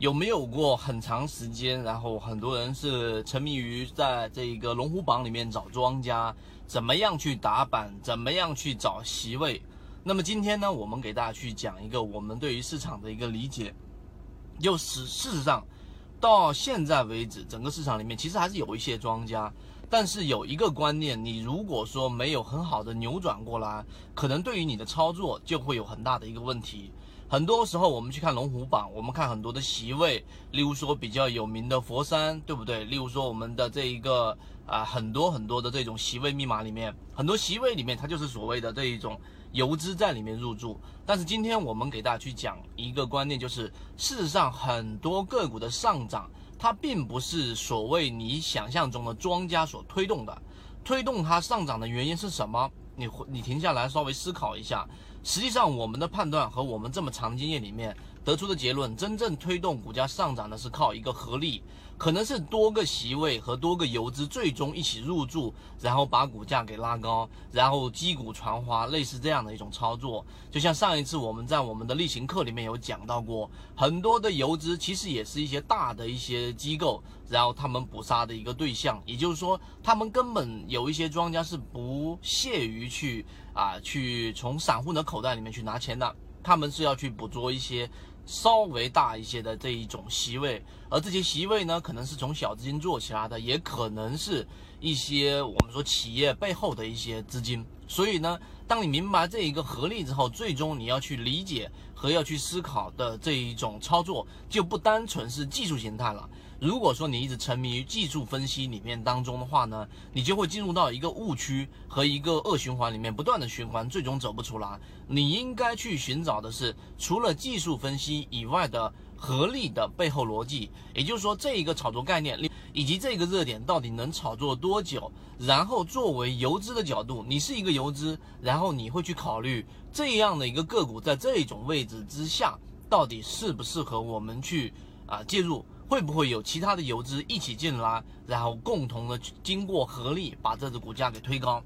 有没有过很长时间，然后很多人是沉迷于在这一个龙虎榜里面找庄家，怎么样去打板，怎么样去找席位？那么今天呢，我们给大家去讲一个我们对于市场的一个理解，就是事实上到现在为止，整个市场里面其实还是有一些庄家。但是有一个观念，你如果说没有很好的扭转过来，可能对于你的操作就会有很大的一个问题。很多时候我们去看龙虎榜，我们看很多的席位，例如说比较有名的佛山，对不对？例如说我们的这一个啊，很多很多的这种席位密码里面，很多席位里面它就是所谓的这一种游资在里面入驻。但是今天我们给大家去讲一个观念，就是事实上很多个股的上涨。它并不是所谓你想象中的庄家所推动的，推动它上涨的原因是什么？你你停下来稍微思考一下。实际上，我们的判断和我们这么长经验里面。得出的结论，真正推动股价上涨的是靠一个合力，可能是多个席位和多个游资最终一起入驻，然后把股价给拉高，然后击鼓传花，类似这样的一种操作。就像上一次我们在我们的例行课里面有讲到过，很多的游资其实也是一些大的一些机构，然后他们捕杀的一个对象，也就是说，他们根本有一些庄家是不屑于去啊去从散户的口袋里面去拿钱的，他们是要去捕捉一些。稍微大一些的这一种席位，而这些席位呢，可能是从小资金做起来的，也可能是一些我们说企业背后的一些资金。所以呢，当你明白这一个合力之后，最终你要去理解和要去思考的这一种操作，就不单纯是技术形态了。如果说你一直沉迷于技术分析里面当中的话呢，你就会进入到一个误区和一个恶循环里面，不断的循环，最终走不出来。你应该去寻找的是除了技术分析以外的合力的背后逻辑，也就是说这一个炒作概念以及这个热点到底能炒作多久。然后作为游资的角度，你是一个游资，然后你会去考虑这样的一个个股在这种位置之下，到底适不适合我们去啊介入。会不会有其他的游资一起进来，然后共同的经过合力把这只股价给推高？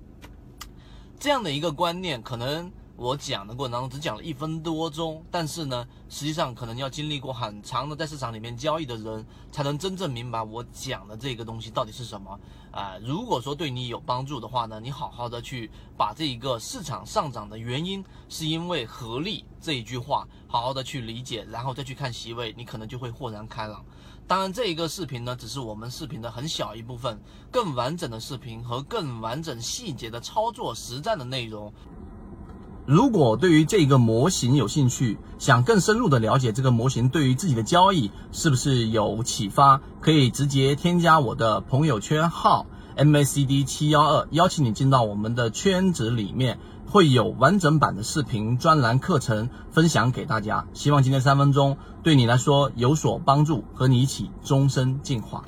这样的一个观念，可能我讲的过程当中只讲了一分多钟，但是呢，实际上可能要经历过很长的在市场里面交易的人，才能真正明白我讲的这个东西到底是什么啊。如果说对你有帮助的话呢，你好好的去把这一个市场上涨的原因是因为合力这一句话，好好的去理解，然后再去看席位，你可能就会豁然开朗。当然，这一个视频呢，只是我们视频的很小一部分，更完整的视频和更完整细节的操作实战的内容。如果对于这个模型有兴趣，想更深入的了解这个模型对于自己的交易是不是有启发，可以直接添加我的朋友圈号 MACD 七幺二，邀请你进到我们的圈子里面。会有完整版的视频专栏课程分享给大家，希望今天三分钟对你来说有所帮助，和你一起终身进化。